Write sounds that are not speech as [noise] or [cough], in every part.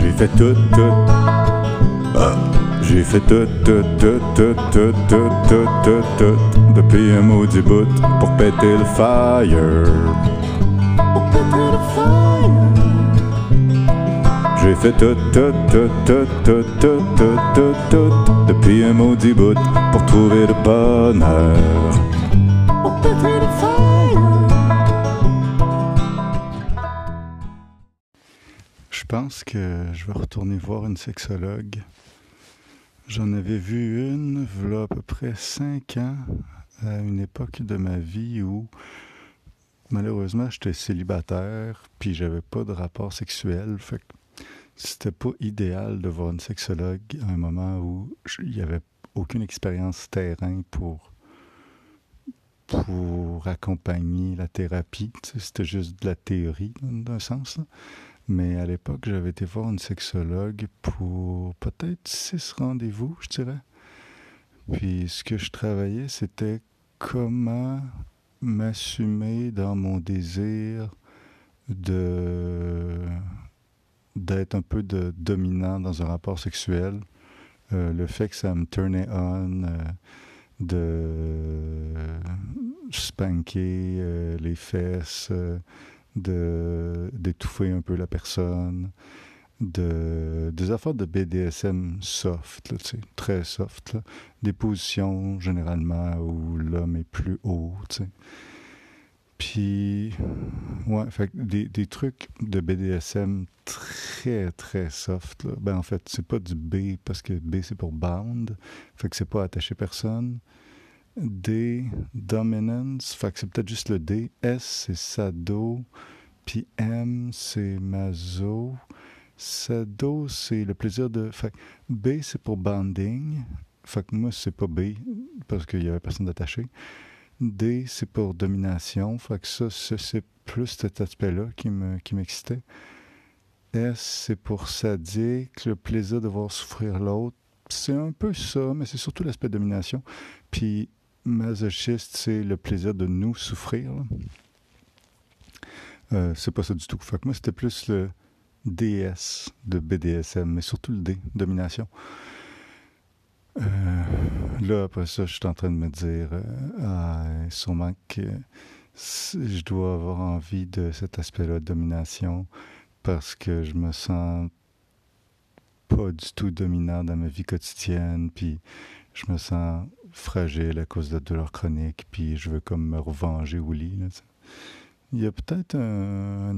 J'ai fait tout, tout. Ah. J'ai fait tout, tout, tout, tout, tout, tout, tout, tout, tout, depuis un maudit bout pour péter le fire. Pour péter le fire. J'ai fait tout, tout, tout, tout, tout, tout, tout, tout, tout, depuis un maudit bout pour trouver le bonheur. Pour péter le fire. Pense que je vais retourner voir une sexologue. J'en avais vu une, voilà à peu près cinq ans, à une époque de ma vie où malheureusement j'étais célibataire, puis j'avais pas de rapport sexuel. Fait que c'était pas idéal de voir une sexologue à un moment où il y avait aucune expérience terrain pour pour accompagner la thérapie. C'était juste de la théorie, d'un sens. Mais à l'époque, j'avais été voir une sexologue pour peut-être six rendez-vous, je dirais. Puis ce que je travaillais, c'était comment m'assumer dans mon désir de d'être un peu de dominant dans un rapport sexuel. Euh, le fait que ça me turnait on, euh, de spanker euh, les fesses, d'étouffer un peu la personne, de des affaires de BDSM soft, là, très soft, des positions généralement où l'homme est plus haut, tu sais. Puis, ouais, fait des, des trucs de BDSM très, très soft. Ben, en fait, c'est pas du B parce que B c'est pour bound, fait c'est pas attaché personne. D, dominance, fait que c'est peut-être juste le D. S, c'est sado. Puis M, c'est maso. Sado, c'est le plaisir de. Fait B, c'est pour bonding. Fait que moi, c'est pas B parce qu'il y avait personne d'attaché. D, c'est pour domination. Fait que ça, c'est plus cet aspect-là qui m'excitait. S, c'est pour sadique, le plaisir de voir souffrir l'autre. C'est un peu ça, mais c'est surtout l'aspect domination. Puis masochiste, c'est le plaisir de nous souffrir. Euh, c'est pas ça du tout. Fait que moi, c'était plus le DS de BDSM, mais surtout le D, domination. Euh, là, après ça, je suis en train de me dire, euh, ah, sûrement que je dois avoir envie de cet aspect-là de domination parce que je me sens pas du tout dominant dans ma vie quotidienne, puis je me sens fragile à cause de la douleur chronique, puis je veux comme me revenger au lit. Il y a peut-être un,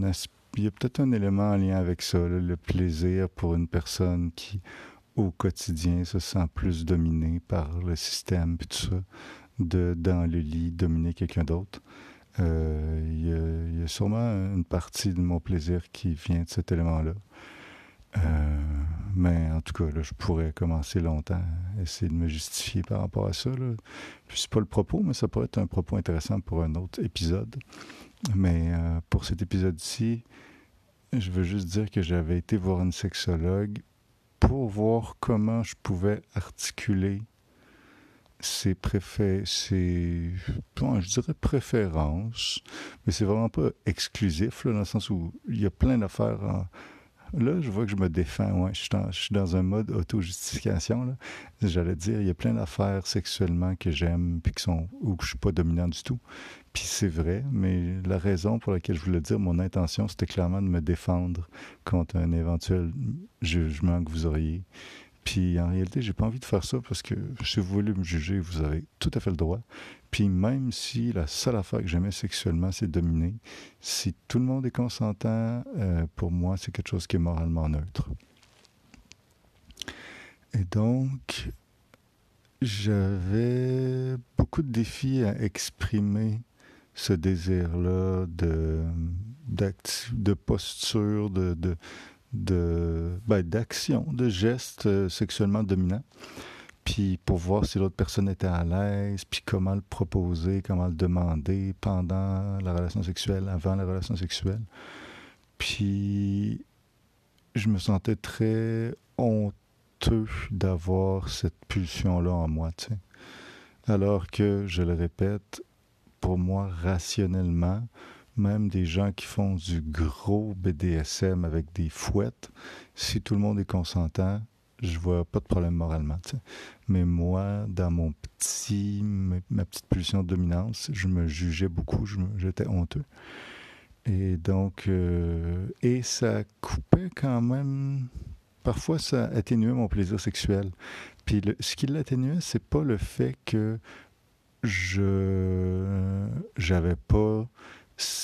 il y a peut-être un élément en lien avec ça, le plaisir pour une personne qui, au quotidien, se sent plus dominée par le système, puis tout ça, de, dans le lit, dominer quelqu'un d'autre. Euh, il, y a, sûrement une partie de mon plaisir qui vient de cet élément-là. Euh, mais en tout cas, là, je pourrais commencer longtemps à essayer de me justifier par rapport à ça. Là. Puis c'est pas le propos, mais ça pourrait être un propos intéressant pour un autre épisode. Mais euh, pour cet épisode-ci, je veux juste dire que j'avais été voir une sexologue pour voir comment je pouvais articuler ses bon, je dirais préférences, mais c'est vraiment pas exclusif dans le sens où il y a plein d'affaires en, Là, je vois que je me défends. Ouais, je, suis dans, je suis dans un mode auto-justification. J'allais dire, il y a plein d'affaires sexuellement que j'aime puis qui sont où je suis pas dominant du tout. Puis c'est vrai, mais la raison pour laquelle je voulais dire, mon intention, c'était clairement de me défendre contre un éventuel jugement que vous auriez. Puis en réalité, j'ai pas envie de faire ça parce que si vous voulez me juger, vous avez tout à fait le droit. Puis même si la seule affaire que j'aimais sexuellement, c'est dominer, si tout le monde est consentant, euh, pour moi, c'est quelque chose qui est moralement neutre. Et donc, j'avais beaucoup de défis à exprimer ce désir-là de, de posture, de, de, de ben, d'action, de gestes euh, sexuellement dominants. Puis pour voir si l'autre personne était à l'aise, puis comment le proposer, comment le demander pendant la relation sexuelle, avant la relation sexuelle. Puis je me sentais très honteux d'avoir cette pulsion-là en moi, tu sais. Alors que, je le répète, pour moi, rationnellement, même des gens qui font du gros BDSM avec des fouettes, si tout le monde est consentant, je vois pas de problème moralement. Mais moi, dans mon petit, ma petite pulsion de dominance, je me jugeais beaucoup, j'étais honteux. Et donc, euh, et ça coupait quand même. Parfois, ça atténuait mon plaisir sexuel. Puis ce qui l'atténuait, c'est pas le fait que je j'avais pas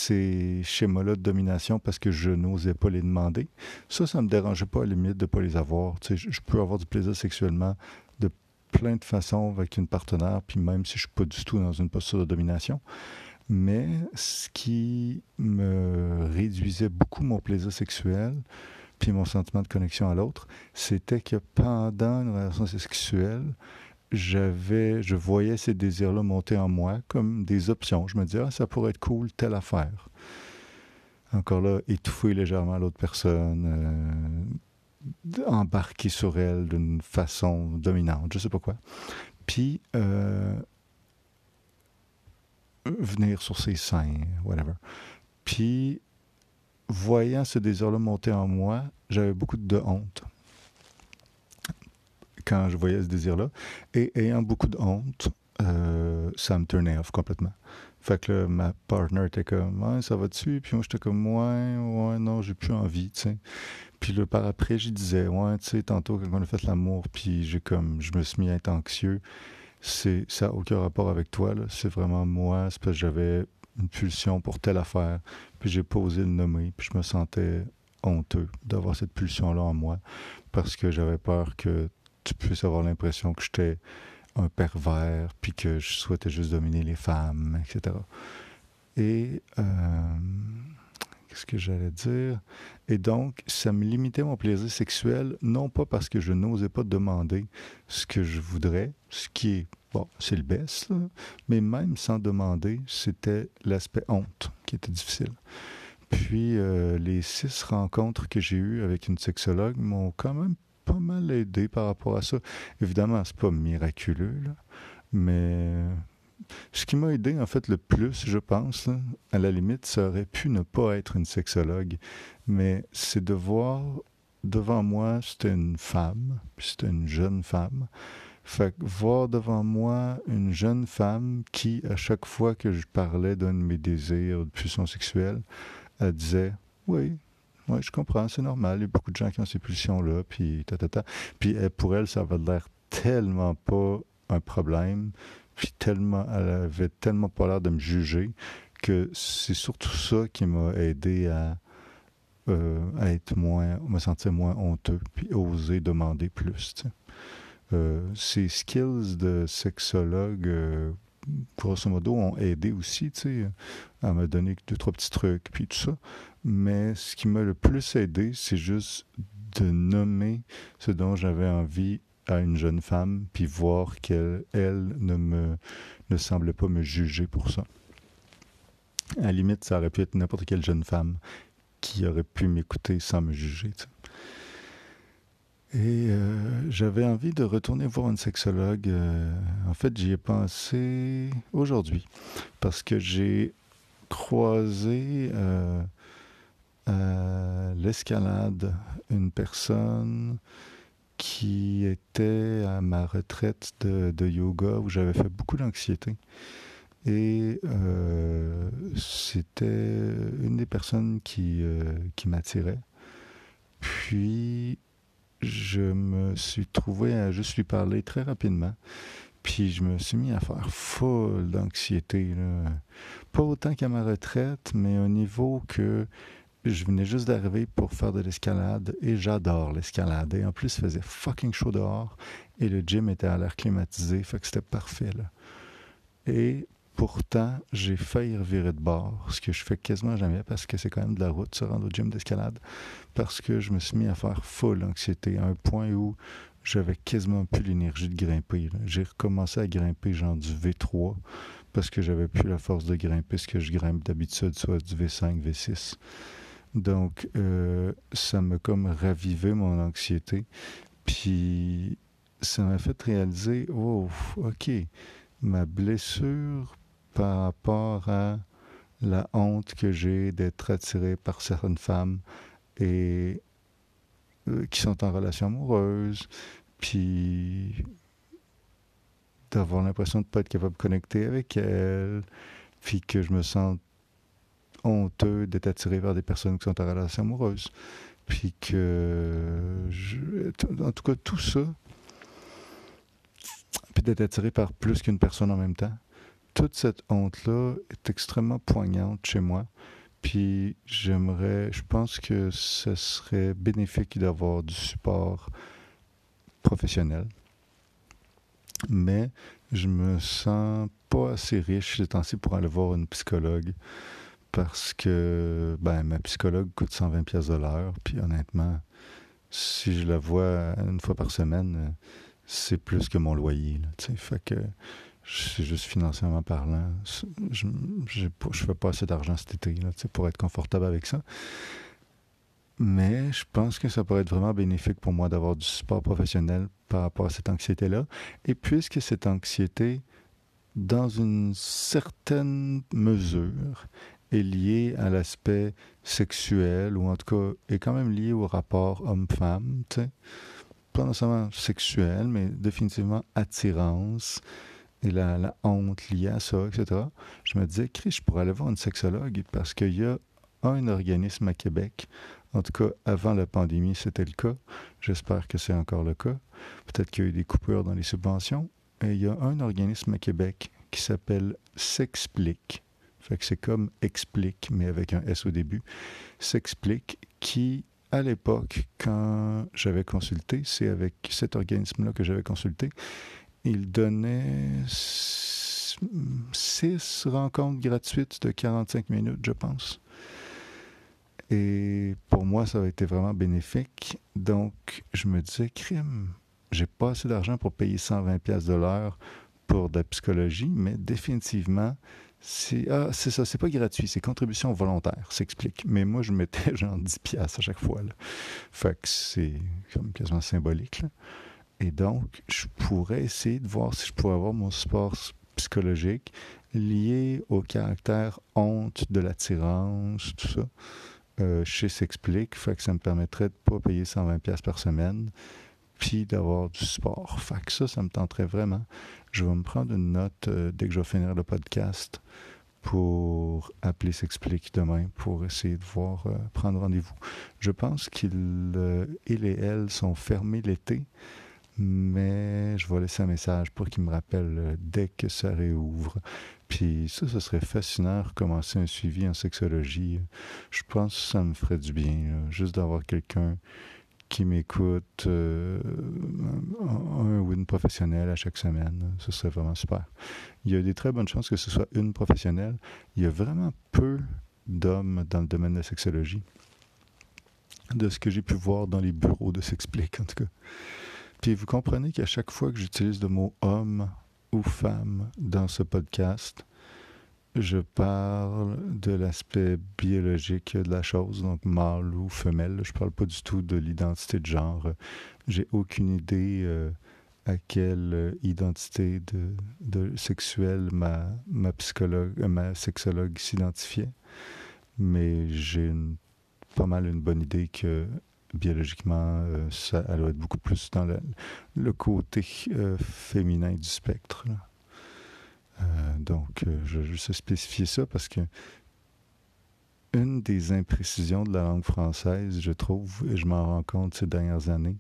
ces schémas-là de domination parce que je n'osais pas les demander. Ça, ça me dérangeait pas à la limite de pas les avoir. Je, peux avoir du plaisir sexuellement de plein de façons avec une partenaire, puis même si je suis pas du tout dans une posture de domination. Mais ce qui me réduisait beaucoup mon plaisir sexuel, puis mon sentiment de connexion à l'autre, c'était que pendant une relation sexuelle, j'avais, je voyais ces désirs-là monter en moi comme des options. Je me disais, ah, ça pourrait être cool, telle affaire. Encore là, étouffer légèrement l'autre personne, euh, embarquer sur elle d'une façon dominante, je sais pas quoi. Puis, euh, venir sur ses seins, whatever. Puis, voyant ce désir-là monter en moi, j'avais beaucoup de honte quand je voyais ce désir-là. Et ayant beaucoup de honte, euh, ça me turnait off complètement. Fait que ma partner était comme, ouais, ça va dessus. Puis moi, j'étais comme, ouais, ouais, non, j'ai plus envie, tu sais. Puis là, par après, je disais, ouais, tu sais, tantôt, quand on a fait l'amour, puis j'ai comme, je me suis mis à être anxieux. C'est, ça n'a aucun rapport avec toi, là. C'est vraiment moi. C'est parce que j'avais une pulsion pour telle affaire. Puis j'ai pas osé le nommer. Puis je me sentais honteux d'avoir cette pulsion-là en moi. Parce que j'avais peur que tu puisses avoir l'impression que j'étais un pervers, puis que je souhaitais juste dominer les femmes, etc. Et euh, qu'est-ce que j'allais dire? Et donc, ça me limitait mon plaisir sexuel, non pas parce que je n'osais pas demander ce que je voudrais, ce qui est bon, c'est le best, mais même sans demander, c'était l'aspect honte qui était difficile. Puis euh, les six rencontres que j'ai eues avec une sexologue m'ont quand même pas mal aidé par rapport à ça. Évidemment, c'est pas miraculeux, mais ce qui m'a aidé en fait le plus, je pense, à la limite, ça aurait pu ne pas être une sexologue, mais c'est de voir devant moi, c'était une femme, puis c'était une jeune femme. Fait que voir devant moi une jeune femme qui, à chaque fois que je parlais d'un de mes désirs de pulsion sexuelle, elle disait Oui, oui, je comprends, c'est normal. Il y a beaucoup de gens qui ont ces pulsions-là, puis ta, ta, ta. Puis eh, pour elle, ça avait l'air tellement pas un problème, puis tellement, elle avait tellement pas l'air de me juger que c'est surtout ça qui m'a aidé à, euh, être moins, me sentir moins honteux, puis oser demander plus. Euh, ces skills de sexologue, euh, grosso modo, ont aidé aussi, tu à me donner deux, trois petits trucs, puis tout ça. Mais ce qui m'a le plus aidé, c'est juste de nommer ce dont j'avais envie à une jeune femme, puis voir qu'elle, elle, ne me, ne semblait pas me juger pour ça. À limite, ça aurait pu être n'importe quelle jeune femme qui aurait pu m'écouter sans me juger. Et euh, j'avais envie de retourner voir une sexologue. Euh, en fait, j'y ai pensé aujourd'hui parce que j'ai croisé euh, à l'escalade une personne qui était à ma retraite de, de yoga où j'avais fait beaucoup d'anxiété. Et c'était une des personnes qui, qui m'attirait. Puis je me suis trouvé à juste lui parler très rapidement. Puis je me suis mis à faire folle d'anxiété. Pas autant qu'à ma retraite, mais au niveau que je venais juste d'arriver pour faire de l'escalade et j'adore l'escalade. Et en plus, il faisait fucking chaud dehors et le gym était à l'air climatisé, fait que c'était parfait. Là. Et Pourtant, j'ai failli revirer de bord, ce que je fais quasiment jamais parce que c'est quand même de la route se rendre au gym d'escalade, parce que je me suis mis à faire full anxiété à un point où j'avais quasiment plus l'énergie de grimper. J'ai recommencé à grimper genre du V3 parce que j'avais plus la force de grimper ce que je grimpe d'habitude, soit du V5, V6. Donc, euh, ça m'a comme ravivé mon anxiété. Puis, ça m'a fait réaliser, oh, OK, ma blessure par rapport à la honte que j'ai d'être attiré par certaines femmes et euh, qui sont en relation amoureuse, puis d'avoir l'impression de ne pas être capable de connecter avec elles, puis que je me sens honteux d'être attiré vers des personnes qui sont en relation amoureuse. Puis que, en tout cas, tout ça, puis d'être attiré par plus qu'une personne en même temps, toute cette honte-là est extrêmement poignante chez moi. Puis j'aimerais, je pense que ce serait bénéfique d'avoir du support professionnel. Mais je me sens pas assez riche ces temps-ci pour aller voir une psychologue parce que ben, ma psychologue coûte 120 pièces de l'heure. Puis honnêtement, si je la vois une fois par semaine, c'est plus que mon loyer. Là, fait que c'est juste financièrement parlant. Je ne fais pas assez d'argent cet été là, pour être confortable avec ça. Mais je pense que ça pourrait être vraiment bénéfique pour moi d'avoir du support professionnel par rapport à cette anxiété-là. Et puisque cette anxiété, dans une certaine mesure, est liée à l'aspect sexuel, ou en tout cas est quand même liée au rapport homme-femme. Pas nécessairement sexuel, mais définitivement attirance et la, la, honte liée à ça, etc. Je me disais, Chris, je pourrais aller voir une sexologue parce qu'il y a un organisme à Québec en tout cas, avant la pandémie, c'était le cas. J'espère que c'est encore le cas. Peut-être qu'il y a eu des coupures dans les subventions. Et il y a un organisme à Québec qui s'appelle S'explique. Fait que c'est comme explique, mais avec un S au début. S'explique, qui, à l'époque, quand j'avais consulté, c'est avec cet organisme-là que j'avais consulté, il donnait six rencontres gratuites de 45 minutes, je pense. Et pour moi, ça a été vraiment bénéfique. Donc, je me disais, crime, j'ai pas assez d'argent pour payer 120 pièces de l'heure pour de la psychologie, mais définitivement, c'est ah, c'est ça, c'est pas gratuit, c'est contribution volontaire, s'explique. Mais moi, je mettais [laughs] genre 10 pièces à chaque fois. Fait que c'est comme quasiment symbolique. Et donc, je pourrais essayer de voir si je pourrais avoir mon support psychologique lié au caractère honte de l'attirance, tout ça euh, chez S'explique, fait que ça me permettrait de ne pas payer 120 pièces par semaine, puis d'avoir du sport. Fait que ça, ça me tenterait vraiment. Je vais me prendre une note euh, dès que je vais finir le podcast pour appeler S'explique demain pour essayer de voir, euh, prendre rendez-vous. Je pense qu'il et elle sont fermés l'été, mais je vais laisser un message pour qu'ils me rappellent dès que ça réouvre. Puis ça, ce serait fascinant, recommencer un suivi en sexologie. Je pense que ça me ferait du bien, juste d'avoir quelqu'un qui m'écoute, euh, un ou une professionnelle à chaque semaine. Ce serait vraiment super. Il y a des très bonnes chances que ce soit une professionnelle. Il y a vraiment peu d'hommes dans le domaine de la sexologie, de ce que j'ai pu voir dans les bureaux de S'explique, en tout cas. Puis vous comprenez qu'à chaque fois que j'utilise le mot homme ou femme dans ce podcast, je parle de l'aspect biologique de la chose, donc mâle ou femelle. Je parle pas du tout de l'identité de genre. J'ai aucune idée euh, à quelle identité de, sexuelle ma, ma psychologue, euh, ma sexologue s'identifiait, mais j'ai pas mal une bonne idée que biologiquement, euh, ça, elle doit être beaucoup plus dans le, côté euh, féminin du spectre. Euh, donc, je vais juste spécifier ça parce que une des imprécisions de la langue française, je trouve, et je m'en rends compte ces dernières années,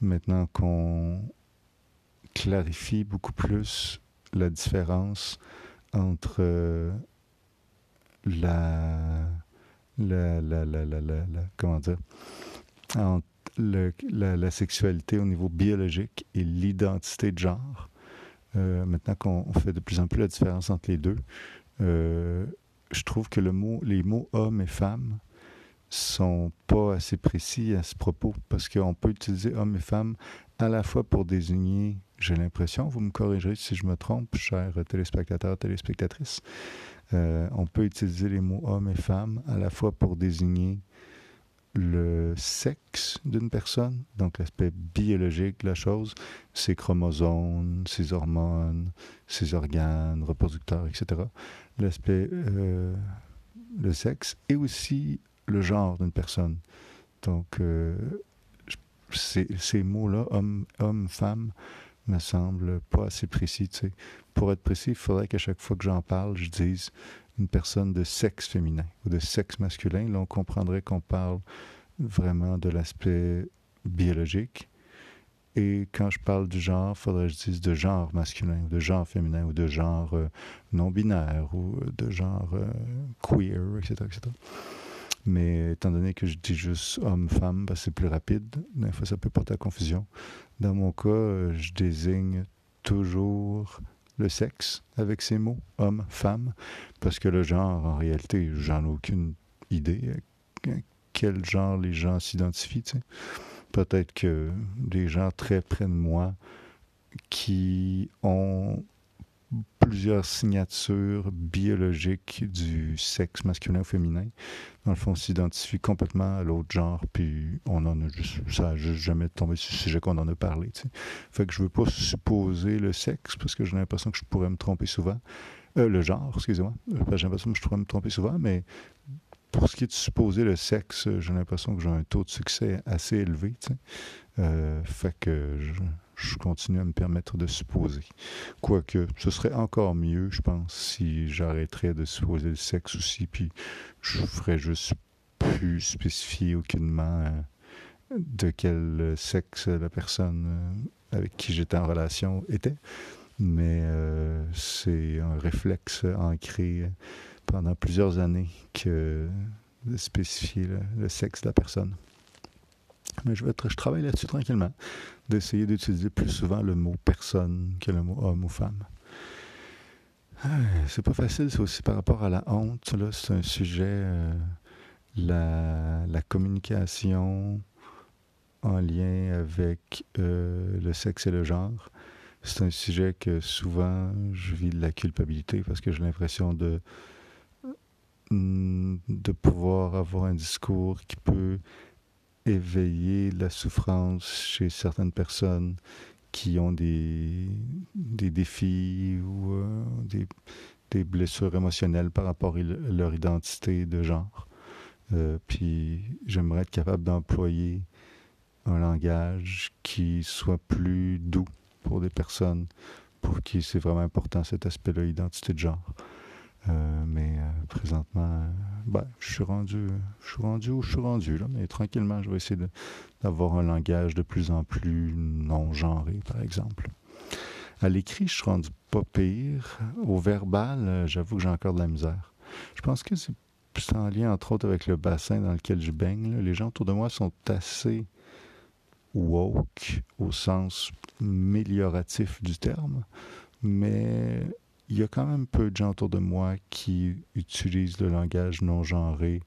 maintenant qu'on clarifie beaucoup plus la différence entre la, la, la, la, la, la, comment dire, entre la, sexualité au niveau biologique et l'identité de genre. Euh, maintenant qu'on fait de plus en plus la différence entre les deux, euh, je trouve que les mots homme et femme sont pas assez précis à ce propos parce qu'on peut utiliser homme et femme à la fois pour désigner, j'ai l'impression, vous me corrigerez si je me trompe, chers téléspectateurs, téléspectatrices, euh, on peut utiliser les mots homme et femme à la fois pour désigner le sexe d'une personne, donc l'aspect biologique de la chose, ses chromosomes, ses hormones, ses organes reproducteurs, etc. L'aspect, euh, le sexe, et aussi le genre d'une personne. Donc, euh, ces, ces mots-là, homme, homme, femme, me semblent pas assez précis. Pour être précis, il faudrait qu'à chaque fois que j'en parle, je dise une personne de sexe féminin ou de sexe masculin. Là, on comprendrait qu'on parle vraiment de l'aspect biologique. Et quand je parle du genre, il faudrait que je dise de genre masculin, ou de genre féminin, ou de genre euh, non-binaire, ou de genre euh, queer, etc., etc. Mais étant donné que je dis juste homme-femme, ben, c'est plus rapide. Des fois, ça peut porter à confusion. Dans mon cas, euh, je désigne toujours le sexe avec ces mots, homme, femme, parce que le genre, en réalité, j'en ai aucune idée à quel genre les gens s'identifient. Peut-être que des gens très près de moi qui ont plusieurs signatures biologiques du sexe masculin ou féminin. Dans le fond, on s'identifie complètement à l'autre genre, puis on en a juste, ça n'a juste jamais tombé sur le sujet qu'on en a parlé. Fait que je veux pas supposer le sexe, parce que j'ai l'impression que je pourrais me tromper souvent. Euh, le genre, excusez-moi. J'ai l'impression que je pourrais me tromper souvent, mais pour ce qui est de supposer le sexe, j'ai l'impression que j'ai un taux de succès assez élevé. Euh, je continue à me permettre de supposer. Quoique, ce serait encore mieux, je pense, si j'arrêterais de supposer le sexe aussi, puis je ferais juste plus spécifier aucunement euh, de quel sexe la personne euh, avec qui j'étais en relation était. Mais euh, c'est un réflexe ancré pendant plusieurs années que de spécifier le sexe de la personne. Mais je, travaille là-dessus tranquillement, d'essayer d'utiliser plus souvent le mot personne que le mot homme ou femme. Ah, c'est pas facile, c'est aussi par rapport à la honte. Là, c'est un sujet, euh, la, communication en lien avec euh, le sexe et le genre. C'est un sujet que souvent je vis de la culpabilité parce que j'ai l'impression de de pouvoir avoir un discours qui peut éveiller la souffrance chez certaines personnes qui ont des, des défis ou euh, des, blessures émotionnelles par rapport à leur identité de genre. Euh, puis j'aimerais être capable d'employer un langage qui soit plus doux pour des personnes pour qui c'est vraiment important cet aspect-là, identité de genre. Euh, mais euh, présentement, euh, ben, je suis rendu, je suis rendu où je suis rendu là, mais tranquillement, je vais essayer d'avoir un langage de plus en plus non genré, par exemple. À l'écrit, je suis rendu pas pire. Au verbal, j'avoue que j'ai encore de la misère. Je pense que c'est en lien, entre autres, avec le bassin dans lequel je baigne. Les gens autour de moi sont assez woke au sens mélioratif du terme, mais il y a quand même peu de gens autour de moi qui utilisent le langage non genré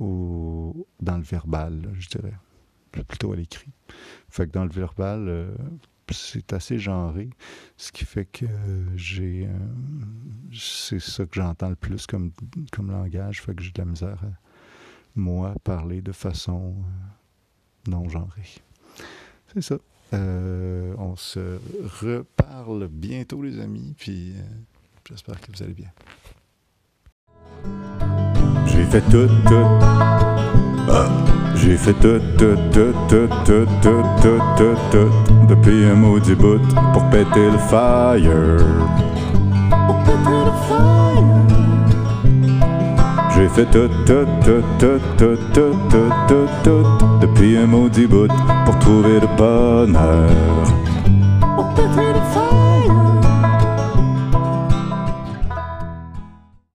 ou dans le verbal, je dirais. Plutôt à l'écrit. Fait dans le verbal, euh, c'est assez genré, ce qui fait que j'ai. Euh, c'est ça que j'entends le plus comme, comme langage, que j'ai de la misère à, moi, parler de façon euh, non genrée. C'est ça. Euh, on se reparle bientôt, les amis, puis euh, j'espère que vous allez bien. J'ai fait tout, tout. Ah. J'ai fait tout, tout, tout, tout, tout, tout, tout, tout, tout, depuis un maudit bout pour péter le fire. Pour péter le fire. J'ai fait tout, tout, tout, tout, tout, tout, tout, tout, tout, depuis un maudit bout pour trouver le bonheur.